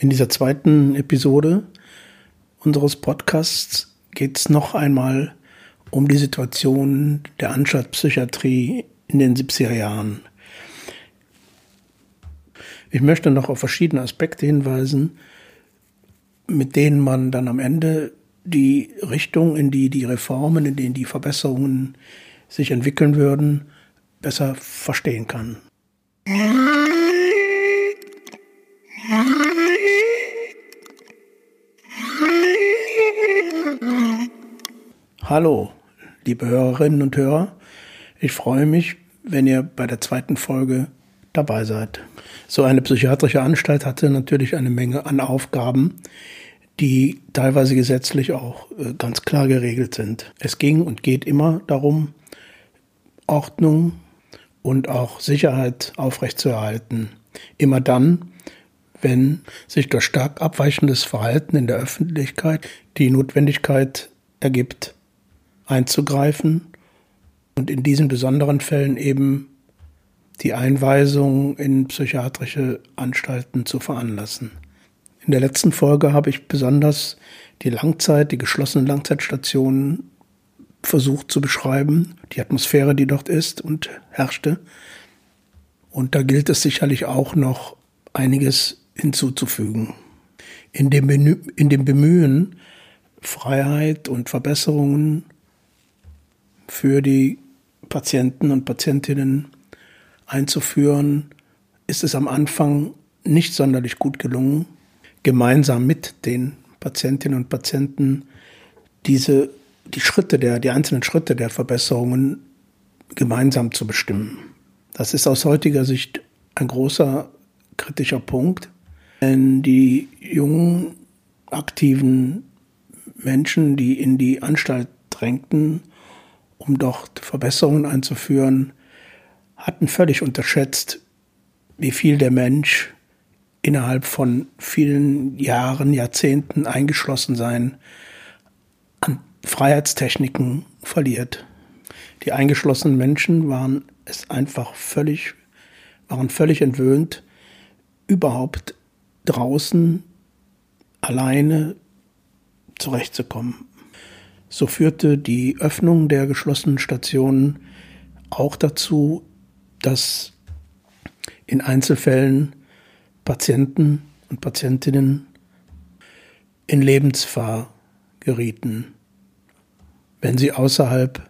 In dieser zweiten Episode unseres Podcasts geht es noch einmal um die Situation der Anstaltspsychiatrie in den 70er Jahren. Ich möchte noch auf verschiedene Aspekte hinweisen, mit denen man dann am Ende die Richtung, in die die Reformen, in denen die Verbesserungen sich entwickeln würden, besser verstehen kann. Hallo, liebe Hörerinnen und Hörer. Ich freue mich, wenn ihr bei der zweiten Folge dabei seid. So eine psychiatrische Anstalt hatte natürlich eine Menge an Aufgaben, die teilweise gesetzlich auch äh, ganz klar geregelt sind. Es ging und geht immer darum, Ordnung und auch Sicherheit aufrechtzuerhalten. Immer dann, wenn sich durch stark abweichendes Verhalten in der Öffentlichkeit die Notwendigkeit ergibt, einzugreifen und in diesen besonderen Fällen eben die Einweisung in psychiatrische Anstalten zu veranlassen. In der letzten Folge habe ich besonders die Langzeit, die geschlossenen Langzeitstationen versucht zu beschreiben, die Atmosphäre, die dort ist und herrschte. Und da gilt es sicherlich auch noch einiges hinzuzufügen. In dem, Bemühen, Freiheit und Verbesserungen für die Patienten und Patientinnen einzuführen, ist es am Anfang nicht sonderlich gut gelungen gemeinsam mit den Patientinnen und Patienten diese, die Schritte der, die einzelnen Schritte der Verbesserungen gemeinsam zu bestimmen. Das ist aus heutiger Sicht ein großer kritischer Punkt, denn die jungen, aktiven Menschen, die in die Anstalt drängten, um dort Verbesserungen einzuführen, hatten völlig unterschätzt, wie viel der Mensch innerhalb von vielen Jahren, Jahrzehnten eingeschlossen sein an Freiheitstechniken verliert. Die eingeschlossenen Menschen waren es einfach völlig, waren völlig entwöhnt, überhaupt draußen alleine zurechtzukommen. So führte die Öffnung der geschlossenen Stationen auch dazu, dass in Einzelfällen Patienten und Patientinnen in Lebensgefahr gerieten, wenn sie außerhalb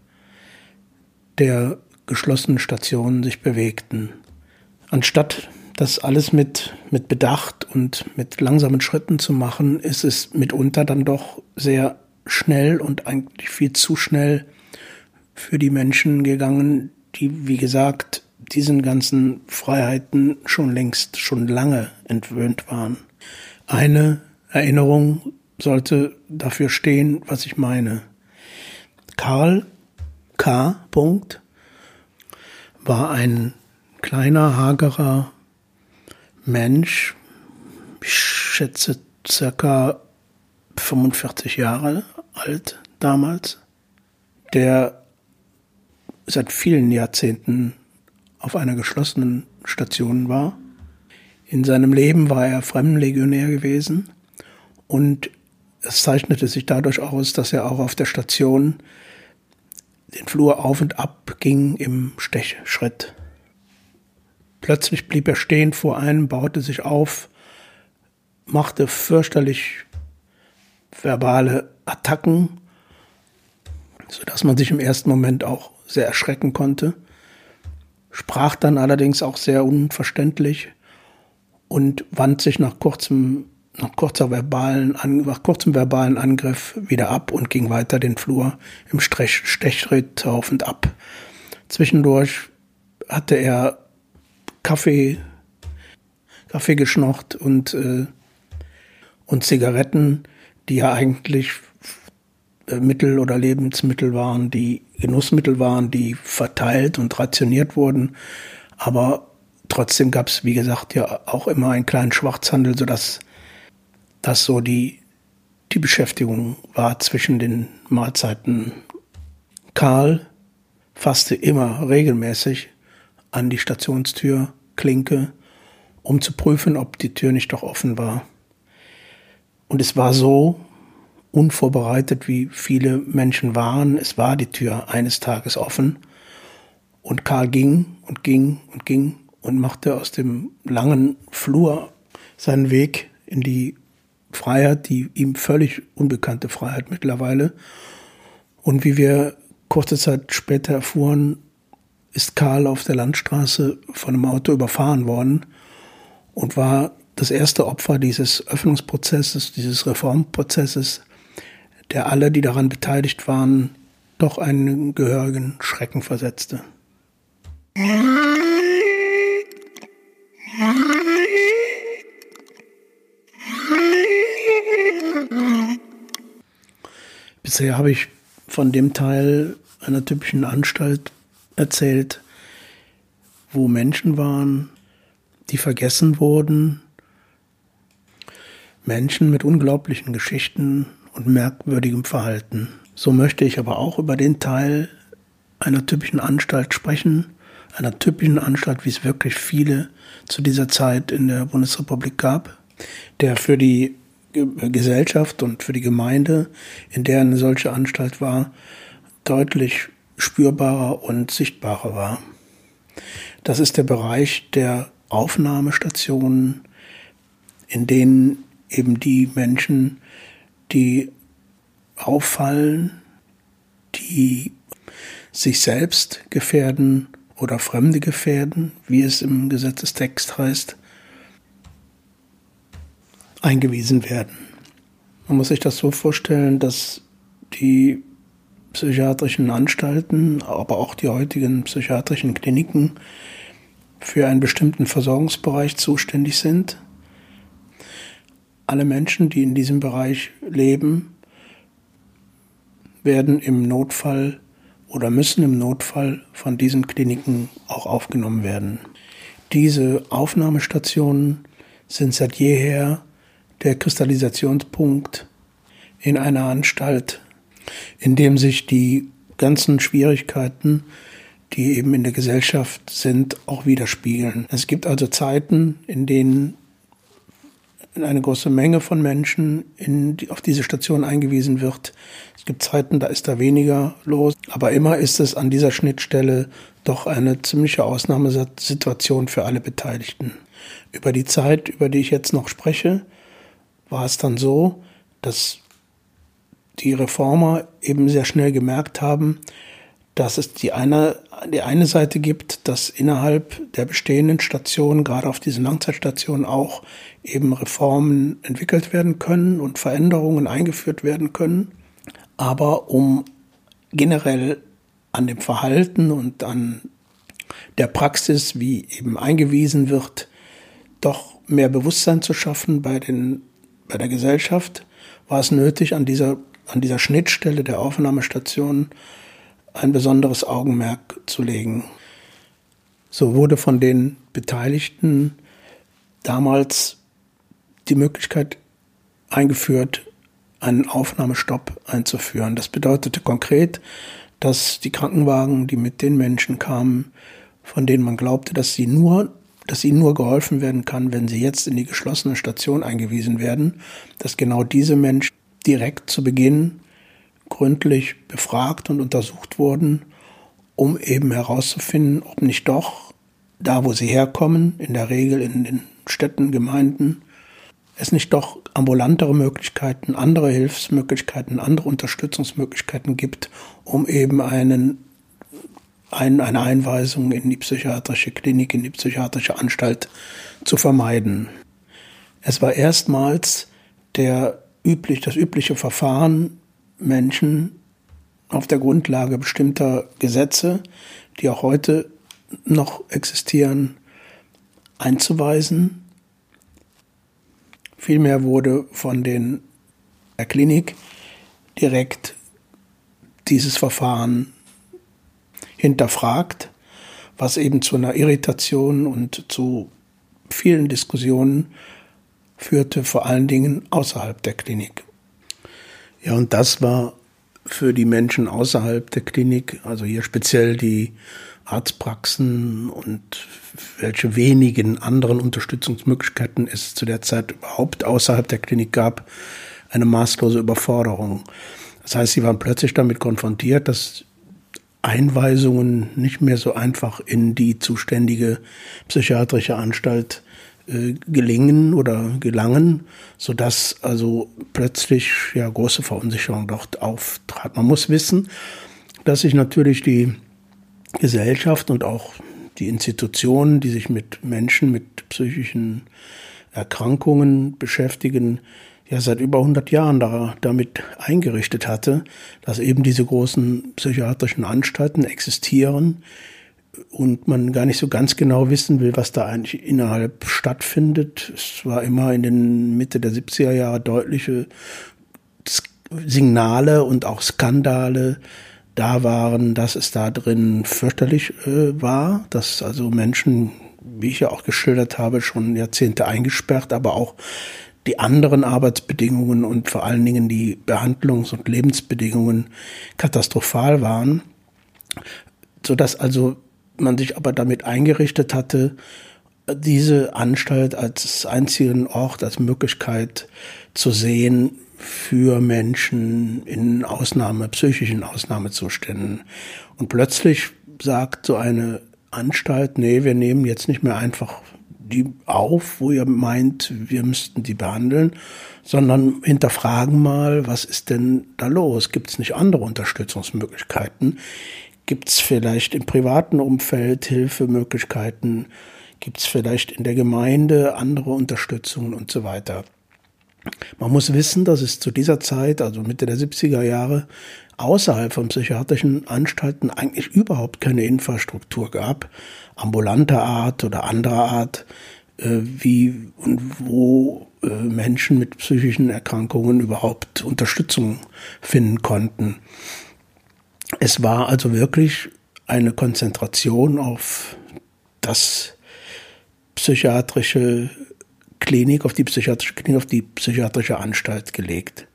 der geschlossenen Stationen sich bewegten. Anstatt das alles mit, mit Bedacht und mit langsamen Schritten zu machen, ist es mitunter dann doch sehr schnell und eigentlich viel zu schnell für die Menschen gegangen, die, wie gesagt, diesen ganzen Freiheiten schon längst, schon lange entwöhnt waren. Eine Erinnerung sollte dafür stehen, was ich meine. Karl K. Punkt war ein kleiner, hagerer Mensch, ich schätze circa 45 Jahre alt damals, der seit vielen Jahrzehnten auf einer geschlossenen Station war. In seinem Leben war er Fremdenlegionär gewesen und es zeichnete sich dadurch aus, dass er auch auf der Station den Flur auf und ab ging im Stechschritt. Plötzlich blieb er stehen vor einem, baute sich auf, machte fürchterlich verbale Attacken, sodass man sich im ersten Moment auch sehr erschrecken konnte sprach dann allerdings auch sehr unverständlich und wand sich nach kurzem nach kurzer verbalen nach kurzem verbalen Angriff wieder ab und ging weiter den Flur im Stechritt auf und ab. Zwischendurch hatte er Kaffee Kaffee geschnocht und äh, und Zigaretten, die ja eigentlich äh, Mittel oder Lebensmittel waren, die Genussmittel waren, die verteilt und rationiert wurden. Aber trotzdem gab es, wie gesagt, ja auch immer einen kleinen Schwarzhandel, sodass das so die, die Beschäftigung war zwischen den Mahlzeiten. Karl fasste immer regelmäßig an die Stationstür, Klinke, um zu prüfen, ob die Tür nicht doch offen war. Und es war so unvorbereitet, wie viele Menschen waren. Es war die Tür eines Tages offen. Und Karl ging und ging und ging und machte aus dem langen Flur seinen Weg in die Freiheit, die ihm völlig unbekannte Freiheit mittlerweile. Und wie wir kurze Zeit später erfuhren, ist Karl auf der Landstraße von einem Auto überfahren worden und war das erste Opfer dieses Öffnungsprozesses, dieses Reformprozesses, der alle, die daran beteiligt waren, doch einen gehörigen Schrecken versetzte. Bisher habe ich von dem Teil einer typischen Anstalt erzählt, wo Menschen waren, die vergessen wurden, Menschen mit unglaublichen Geschichten und merkwürdigem Verhalten. So möchte ich aber auch über den Teil einer typischen Anstalt sprechen, einer typischen Anstalt, wie es wirklich viele zu dieser Zeit in der Bundesrepublik gab, der für die Gesellschaft und für die Gemeinde, in der eine solche Anstalt war, deutlich spürbarer und sichtbarer war. Das ist der Bereich der Aufnahmestationen, in denen eben die Menschen, die auffallen, die sich selbst gefährden oder Fremde gefährden, wie es im Gesetzestext heißt, eingewiesen werden. Man muss sich das so vorstellen, dass die psychiatrischen Anstalten, aber auch die heutigen psychiatrischen Kliniken für einen bestimmten Versorgungsbereich zuständig sind. Alle Menschen, die in diesem Bereich leben, werden im Notfall oder müssen im Notfall von diesen Kliniken auch aufgenommen werden. Diese Aufnahmestationen sind seit jeher der Kristallisationspunkt in einer Anstalt, in dem sich die ganzen Schwierigkeiten, die eben in der Gesellschaft sind, auch widerspiegeln. Es gibt also Zeiten, in denen eine große Menge von Menschen in die, auf diese Station eingewiesen wird. Es gibt Zeiten, da ist da weniger los. Aber immer ist es an dieser Schnittstelle doch eine ziemliche Ausnahmesituation für alle Beteiligten. Über die Zeit, über die ich jetzt noch spreche, war es dann so, dass die Reformer eben sehr schnell gemerkt haben, dass es die eine, die eine Seite gibt, dass innerhalb der bestehenden Stationen, gerade auf diesen Langzeitstationen auch eben Reformen entwickelt werden können und Veränderungen eingeführt werden können. Aber um generell an dem Verhalten und an der Praxis, wie eben eingewiesen wird, doch mehr Bewusstsein zu schaffen bei den bei der Gesellschaft war es nötig, an dieser, an dieser Schnittstelle der Aufnahmestation ein besonderes Augenmerk zu legen. So wurde von den Beteiligten damals die Möglichkeit eingeführt, einen Aufnahmestopp einzuführen. Das bedeutete konkret, dass die Krankenwagen, die mit den Menschen kamen, von denen man glaubte, dass sie nur dass ihnen nur geholfen werden kann, wenn sie jetzt in die geschlossene Station eingewiesen werden, dass genau diese Menschen direkt zu Beginn gründlich befragt und untersucht wurden, um eben herauszufinden, ob nicht doch da, wo sie herkommen, in der Regel in den Städten, Gemeinden, es nicht doch ambulantere Möglichkeiten, andere Hilfsmöglichkeiten, andere Unterstützungsmöglichkeiten gibt, um eben einen ein, eine Einweisung in die psychiatrische Klinik, in die psychiatrische Anstalt zu vermeiden. Es war erstmals der üblich, das übliche Verfahren, Menschen auf der Grundlage bestimmter Gesetze, die auch heute noch existieren, einzuweisen. Vielmehr wurde von den, der Klinik direkt dieses Verfahren hinterfragt, was eben zu einer Irritation und zu vielen Diskussionen führte, vor allen Dingen außerhalb der Klinik. Ja, und das war für die Menschen außerhalb der Klinik, also hier speziell die Arztpraxen und welche wenigen anderen Unterstützungsmöglichkeiten es zu der Zeit überhaupt außerhalb der Klinik gab, eine maßlose Überforderung. Das heißt, sie waren plötzlich damit konfrontiert, dass Einweisungen nicht mehr so einfach in die zuständige psychiatrische Anstalt äh, gelingen oder gelangen, sodass also plötzlich ja große Verunsicherung dort auftrat. Man muss wissen, dass sich natürlich die Gesellschaft und auch die Institutionen, die sich mit Menschen mit psychischen Erkrankungen beschäftigen, ja seit über 100 Jahren da, damit eingerichtet hatte, dass eben diese großen psychiatrischen Anstalten existieren und man gar nicht so ganz genau wissen will, was da eigentlich innerhalb stattfindet. Es war immer in den Mitte der 70er Jahre deutliche Signale und auch Skandale da waren, dass es da drin fürchterlich äh, war, dass also Menschen, wie ich ja auch geschildert habe, schon Jahrzehnte eingesperrt, aber auch die anderen Arbeitsbedingungen und vor allen Dingen die Behandlungs- und Lebensbedingungen katastrophal waren, so dass also man sich aber damit eingerichtet hatte, diese Anstalt als einzigen Ort, als Möglichkeit zu sehen, für Menschen in Ausnahme, psychischen Ausnahmezuständen. Und plötzlich sagt so eine Anstalt, nee, wir nehmen jetzt nicht mehr einfach die auf, wo ihr meint, wir müssten die behandeln, sondern hinterfragen mal, was ist denn da los? Gibt es nicht andere Unterstützungsmöglichkeiten? Gibt es vielleicht im privaten Umfeld Hilfemöglichkeiten? Gibt es vielleicht in der Gemeinde andere Unterstützungen und so weiter? Man muss wissen, dass es zu dieser Zeit, also Mitte der 70er Jahre, außerhalb von psychiatrischen Anstalten eigentlich überhaupt keine Infrastruktur gab, ambulanter Art oder anderer Art, äh, wie und wo äh, Menschen mit psychischen Erkrankungen überhaupt Unterstützung finden konnten. Es war also wirklich eine Konzentration auf das psychiatrische Klinik, auf die psychiatrische Klinik, auf die psychiatrische Anstalt gelegt.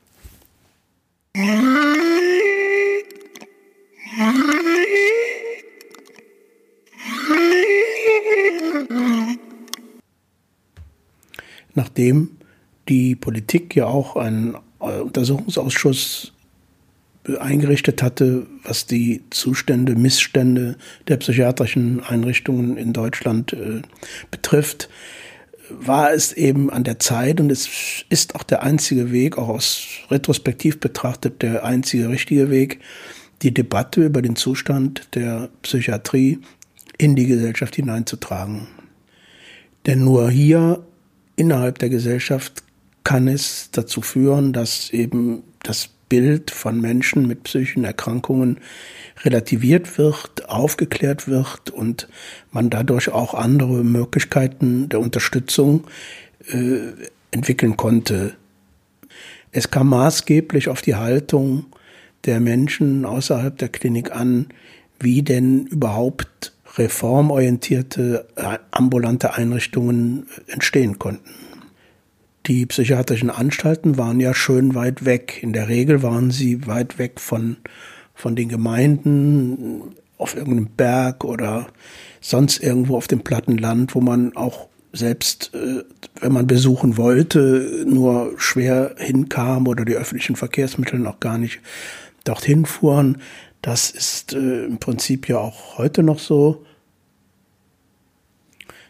Nachdem die Politik ja auch einen Untersuchungsausschuss eingerichtet hatte, was die Zustände, Missstände der psychiatrischen Einrichtungen in Deutschland äh, betrifft, war es eben an der Zeit und es ist auch der einzige Weg, auch aus retrospektiv betrachtet der einzige richtige Weg, die Debatte über den Zustand der Psychiatrie in die Gesellschaft hineinzutragen. Denn nur hier innerhalb der Gesellschaft kann es dazu führen, dass eben das Bild von Menschen mit psychischen Erkrankungen relativiert wird, aufgeklärt wird und man dadurch auch andere Möglichkeiten der Unterstützung äh, entwickeln konnte. Es kam maßgeblich auf die Haltung der Menschen außerhalb der Klinik an, wie denn überhaupt reformorientierte äh, ambulante Einrichtungen entstehen konnten. Die psychiatrischen Anstalten waren ja schön weit weg. In der Regel waren sie weit weg von, von den Gemeinden, auf irgendeinem Berg oder sonst irgendwo auf dem platten Land, wo man auch selbst, äh, wenn man besuchen wollte, nur schwer hinkam oder die öffentlichen Verkehrsmittel noch gar nicht dorthin fuhren. Das ist äh, im Prinzip ja auch heute noch so.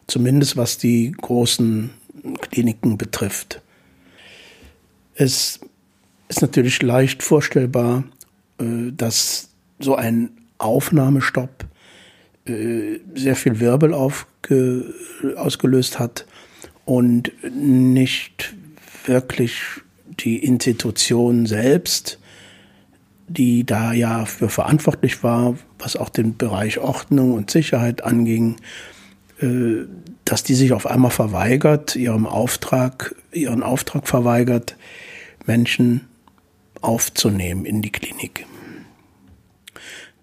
Zumindest was die großen Kliniken betrifft. Es ist natürlich leicht vorstellbar, äh, dass so ein Aufnahmestopp äh, sehr viel Wirbel aufge, ausgelöst hat und nicht wirklich die Institution selbst, die da ja für verantwortlich war, was auch den Bereich Ordnung und Sicherheit anging, dass die sich auf einmal verweigert, ihrem Auftrag, ihren Auftrag verweigert, Menschen aufzunehmen in die Klinik.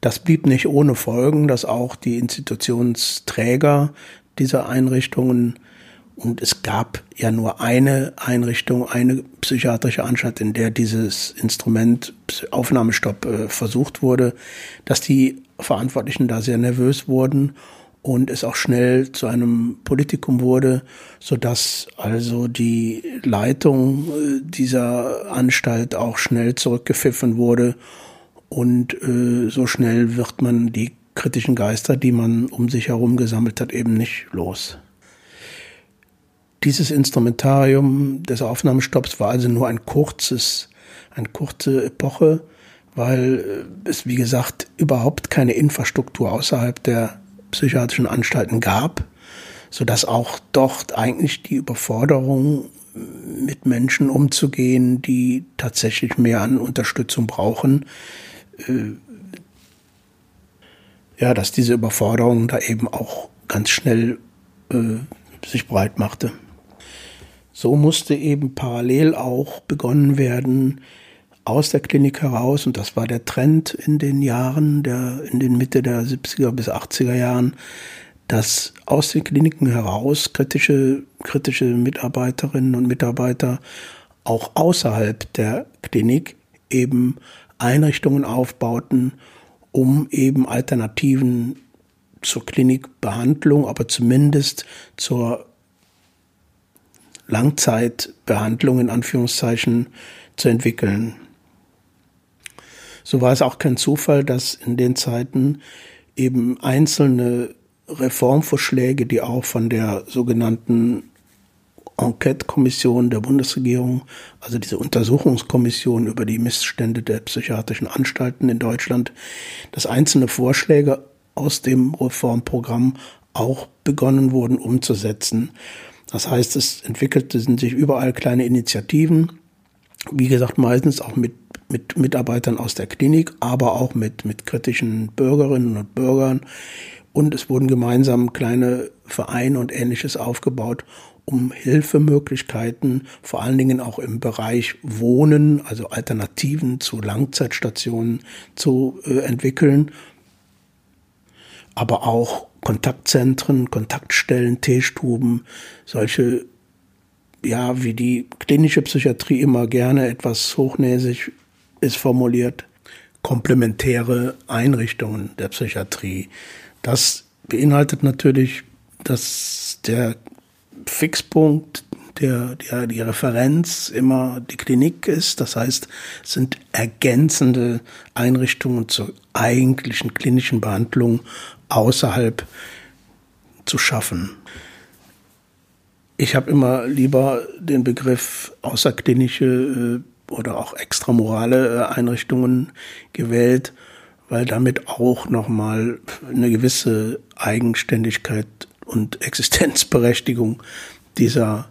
Das blieb nicht ohne Folgen, dass auch die Institutionsträger dieser Einrichtungen Und es gab ja nur eine Einrichtung, eine psychiatrische Anstalt, in der dieses Instrument Aufnahmestopp äh, versucht wurde, dass die Verantwortlichen da sehr nervös wurden und es auch schnell zu einem Politikum wurde, so dass also die Leitung äh, dieser Anstalt auch schnell zurückgepfiffen wurde und äh, so schnell wird man die kritischen Geister, die man um sich herum gesammelt hat, eben nicht los. Dieses Instrumentarium des Aufnahmestopps war also nur ein kurzes, eine kurze Epoche, weil äh, es, wie gesagt, überhaupt keine Infrastruktur außerhalb der psychiatrischen Anstalten gab, so dass auch dort eigentlich die Überforderung mit Menschen umzugehen, die tatsächlich mehr an Unterstützung brauchen, äh, ja, dass diese Überforderung da eben auch ganz schnell äh, sich breit machte. So musste eben parallel auch begonnen werden, aus der Klinik heraus, und das war der Trend in den Jahren, der, in den Mitte der 70er bis 80er Jahren, dass aus den Kliniken heraus kritische, kritische Mitarbeiterinnen und Mitarbeiter auch außerhalb der Klinik eben Einrichtungen aufbauten, um eben Alternativen zur Klinikbehandlung, aber zumindest zur Langzeitbehandlung in Anführungszeichen zu entwickeln. So war es auch kein Zufall, dass in den Zeiten eben einzelne Reformvorschläge, die auch von der sogenannten Enquete-Kommission der Bundesregierung, also diese Untersuchungskommission über die Missstände der psychiatrischen Anstalten in Deutschland, dass einzelne Vorschläge aus dem Reformprogramm auch begonnen wurden umzusetzen. Das heißt, es entwickelten sich überall kleine Initiativen, wie gesagt, meistens auch mit, mit Mitarbeitern aus der Klinik, aber auch mit, mit kritischen Bürgerinnen und Bürgern. Und es wurden gemeinsam kleine Vereine und ähnliches aufgebaut, um Hilfemöglichkeiten, vor allen Dingen auch im Bereich Wohnen, also Alternativen zu Langzeitstationen zu äh, entwickeln, aber auch Kontaktzentren, Kontaktstellen, Teestuben, solche, ja, wie die klinische Psychiatrie immer gerne etwas hochnäsig ist formuliert, komplementäre Einrichtungen der Psychiatrie. Das beinhaltet natürlich, dass der Fixpunkt, der, der, die Referenz immer die Klinik ist. Das heißt, es sind ergänzende Einrichtungen zur eigentlichen klinischen Behandlung außerhalb zu schaffen. Ich habe immer lieber den Begriff außerklinische äh, oder auch extramorale äh, Einrichtungen gewählt, weil damit auch nochmal eine gewisse Eigenständigkeit und Existenzberechtigung dieser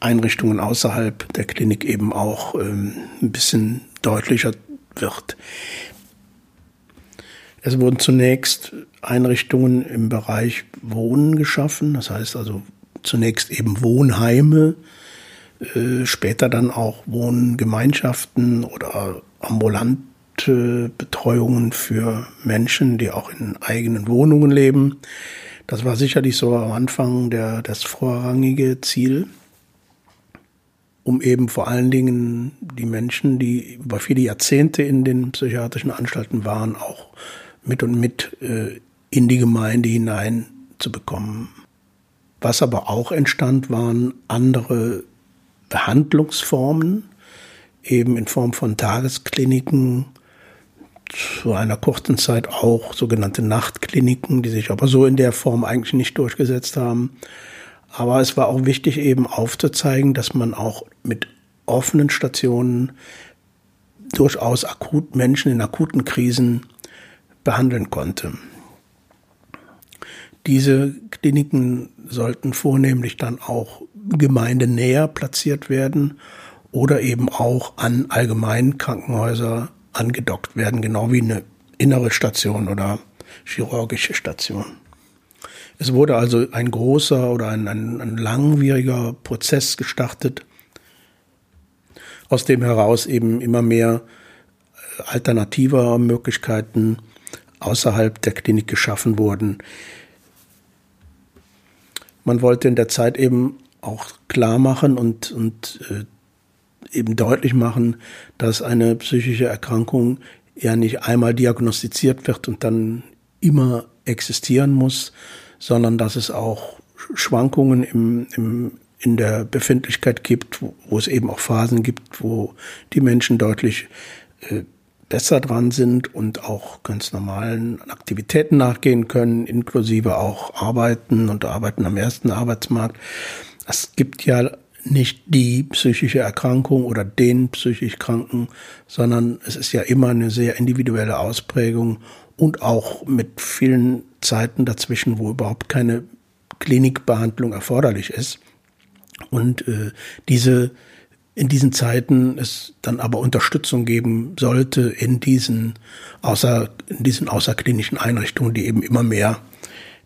Einrichtungen außerhalb der Klinik eben auch ähm, ein bisschen deutlicher wird. Es wurden zunächst Einrichtungen im Bereich Wohnen geschaffen, das heißt also zunächst eben Wohnheime, äh, später dann auch Wohngemeinschaften oder ambulante Betreuungen für Menschen, die auch in eigenen Wohnungen leben. Das war sicherlich so am Anfang der, das vorrangige Ziel, um eben vor allen Dingen die Menschen, die über viele Jahrzehnte in den psychiatrischen Anstalten waren, auch mit und mit äh, in die Gemeinde hinein zu bekommen. Was aber auch entstand, waren andere Behandlungsformen, eben in Form von Tageskliniken, zu einer kurzen Zeit auch sogenannte Nachtkliniken, die sich aber so in der Form eigentlich nicht durchgesetzt haben. Aber es war auch wichtig eben aufzuzeigen, dass man auch mit offenen Stationen durchaus akut Menschen in akuten Krisen behandeln konnte. Diese Kliniken sollten vornehmlich dann auch gemeindenäher platziert werden oder eben auch an Allgemeinkrankenhäuser angedockt werden, genau wie eine innere Station oder chirurgische Station. Es wurde also ein großer oder ein, ein, ein langwieriger Prozess gestartet, aus dem heraus eben immer mehr alternativer Möglichkeiten außerhalb der Klinik geschaffen wurden. Man wollte in der Zeit eben auch klar machen und, und äh, eben deutlich machen, dass eine psychische Erkrankung ja nicht einmal diagnostiziert wird und dann immer existieren muss, sondern dass es auch Schwankungen im, im, in der Befindlichkeit gibt, wo, wo es eben auch Phasen gibt, wo die Menschen deutlich äh, besser dran sind und auch ganz normalen Aktivitäten nachgehen können, inklusive auch Arbeiten und Arbeiten am ersten Arbeitsmarkt. Es gibt ja nicht die psychische Erkrankung oder den psychisch Kranken, sondern es ist ja immer eine sehr individuelle Ausprägung und auch mit vielen Zeiten dazwischen, wo überhaupt keine Klinikbehandlung erforderlich ist. Und äh, diese in diesen Zeiten es dann aber Unterstützung geben sollte in diesen außer in diesen außerklinischen Einrichtungen, die eben immer mehr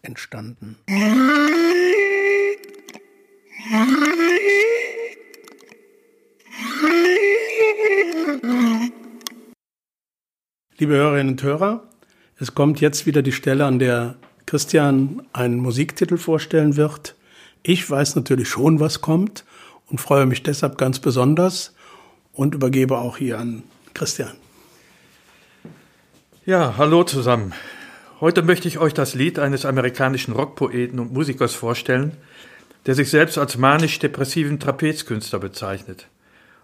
entstanden. Liebe Hörerinnen und Hörer, es kommt jetzt wieder die Stelle, an der Christian einen Musiktitel vorstellen wird. Ich weiß natürlich schon, was kommt und freue mich deshalb ganz besonders und übergebe auch hier an Christian. Ja, hallo zusammen. Heute möchte ich euch das Lied eines amerikanischen Rockpoeten und Musikers vorstellen, der sich selbst als manisch-depressiven Trapezkünstler bezeichnet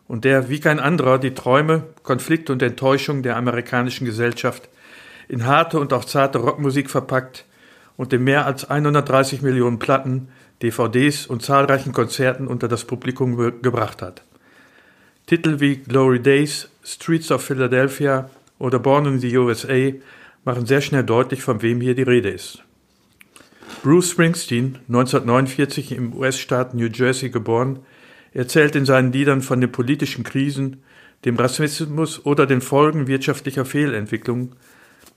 und der wie kein anderer die Träume, Konflikte und Enttäuschung der amerikanischen Gesellschaft in harte und auch zarte Rockmusik verpackt und in mehr als 130 Millionen Platten, DVDs und zahlreichen Konzerten unter das Publikum gebracht hat. Titel wie Glory Days, Streets of Philadelphia oder Born in the USA machen sehr schnell deutlich, von wem hier die Rede ist. Bruce Springsteen, 1949 im US-Staat New Jersey geboren, erzählt in seinen Liedern von den politischen Krisen, dem Rassismus oder den Folgen wirtschaftlicher Fehlentwicklung,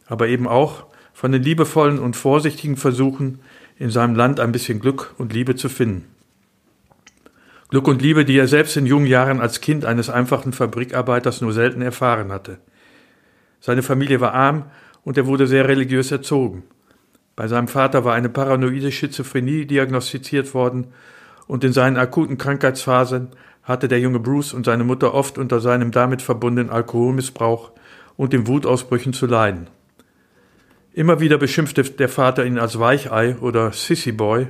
aber eben auch von den liebevollen und vorsichtigen Versuchen, in seinem Land ein bisschen Glück und Liebe zu finden. Glück und Liebe, die er selbst in jungen Jahren als Kind eines einfachen Fabrikarbeiters nur selten erfahren hatte. Seine Familie war arm und er wurde sehr religiös erzogen. Bei seinem Vater war eine paranoide Schizophrenie diagnostiziert worden und in seinen akuten Krankheitsphasen hatte der junge Bruce und seine Mutter oft unter seinem damit verbundenen Alkoholmissbrauch und den Wutausbrüchen zu leiden. Immer wieder beschimpfte der Vater ihn als Weichei oder Sissy Boy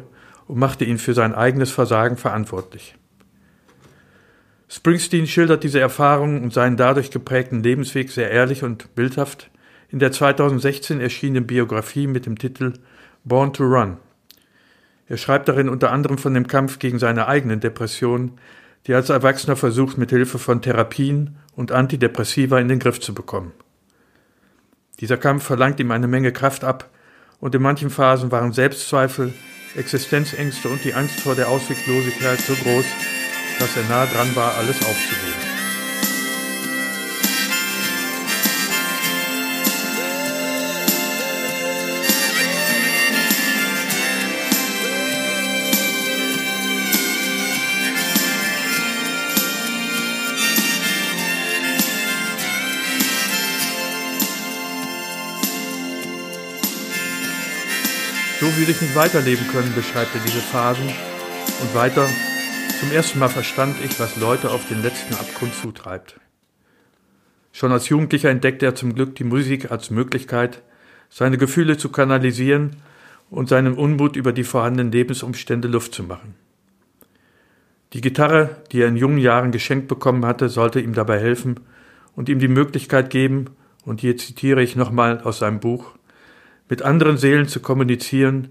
und machte ihn für sein eigenes Versagen verantwortlich. Springsteen schildert diese Erfahrungen und seinen dadurch geprägten Lebensweg sehr ehrlich und bildhaft in der 2016 erschienenen Biografie mit dem Titel Born to Run. Er schreibt darin unter anderem von dem Kampf gegen seine eigenen Depressionen, die er als Erwachsener versucht, mit Hilfe von Therapien und Antidepressiva in den Griff zu bekommen. Dieser Kampf verlangt ihm eine Menge Kraft ab, und in manchen Phasen waren Selbstzweifel, Existenzängste und die Angst vor der Ausweglosigkeit so groß, dass er nahe dran war, alles aufzugeben. So würde ich nicht weiterleben können, beschreibt er diese Phasen. Und weiter, zum ersten Mal verstand ich, was Leute auf den letzten Abgrund zutreibt. Schon als Jugendlicher entdeckte er zum Glück die Musik als Möglichkeit, seine Gefühle zu kanalisieren und seinem Unmut über die vorhandenen Lebensumstände Luft zu machen. Die Gitarre, die er in jungen Jahren geschenkt bekommen hatte, sollte ihm dabei helfen und ihm die Möglichkeit geben, und hier zitiere ich nochmal aus seinem Buch, mit anderen Seelen zu kommunizieren,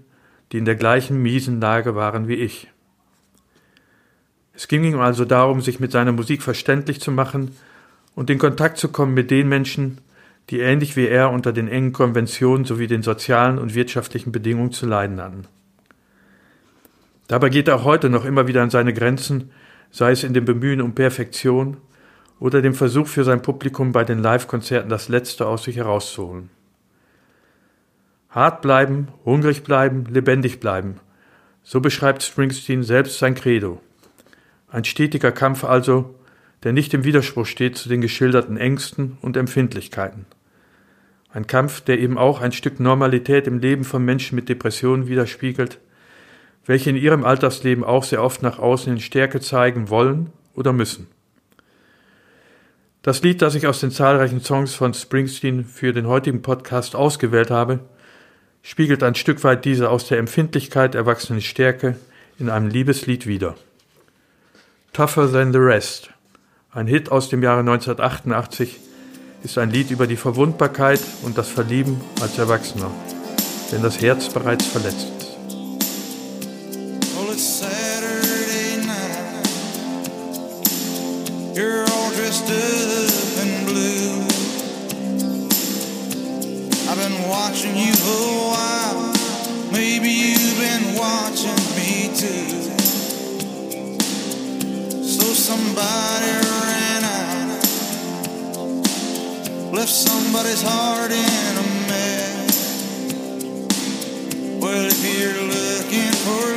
die in der gleichen miesen Lage waren wie ich. Es ging ihm also darum, sich mit seiner Musik verständlich zu machen und in Kontakt zu kommen mit den Menschen, die ähnlich wie er unter den engen Konventionen sowie den sozialen und wirtschaftlichen Bedingungen zu leiden hatten. Dabei geht er auch heute noch immer wieder an seine Grenzen, sei es in dem Bemühen um Perfektion oder dem Versuch für sein Publikum bei den Live-Konzerten das Letzte aus sich herauszuholen. Hart bleiben, hungrig bleiben, lebendig bleiben. So beschreibt Springsteen selbst sein Credo. Ein stetiger Kampf also, der nicht im Widerspruch steht zu den geschilderten Ängsten und Empfindlichkeiten. Ein Kampf, der eben auch ein Stück Normalität im Leben von Menschen mit Depressionen widerspiegelt, welche in ihrem Alltagsleben auch sehr oft nach außen in Stärke zeigen wollen oder müssen. Das Lied, das ich aus den zahlreichen Songs von Springsteen für den heutigen Podcast ausgewählt habe, spiegelt ein Stück weit diese aus der Empfindlichkeit erwachsene Stärke in einem Liebeslied wider. Tougher Than the Rest, ein Hit aus dem Jahre 1988, ist ein Lied über die Verwundbarkeit und das Verlieben als Erwachsener, wenn das Herz bereits verletzt somebody ran out, left somebody's heart in a mess. Well, if you're looking for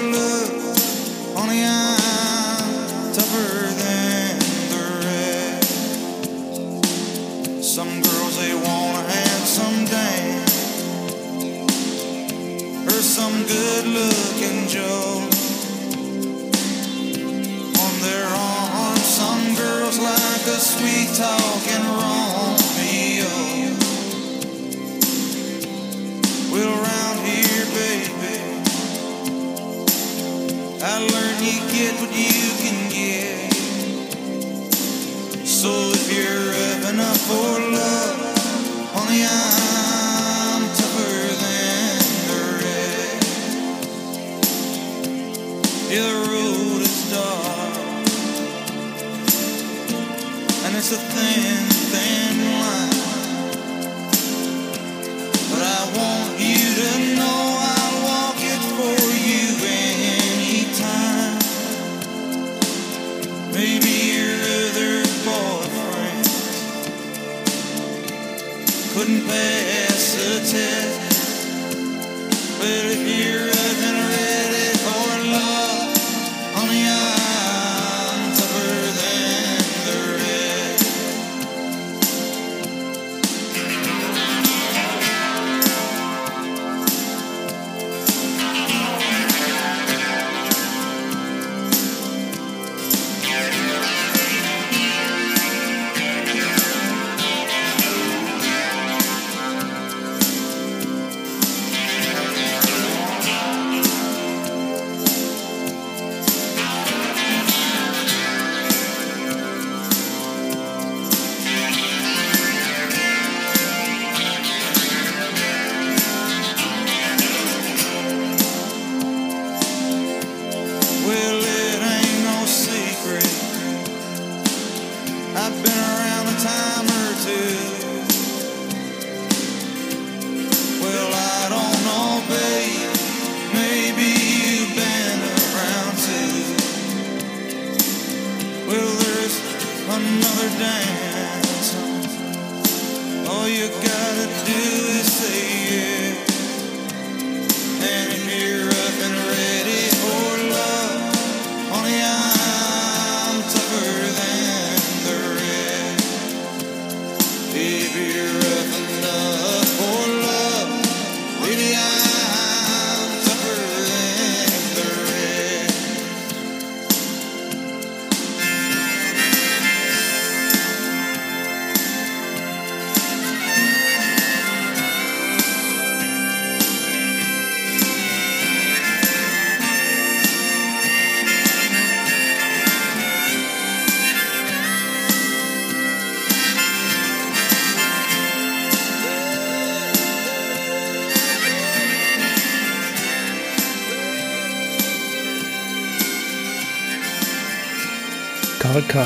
K.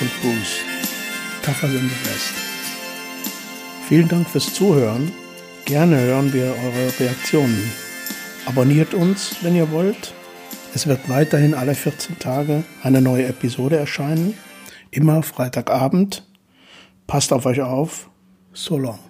und Bruce. Tougher than the rest. Vielen Dank fürs Zuhören. Gerne hören wir eure Reaktionen. Abonniert uns, wenn ihr wollt. Es wird weiterhin alle 14 Tage eine neue Episode erscheinen. Immer Freitagabend. Passt auf euch auf. So long.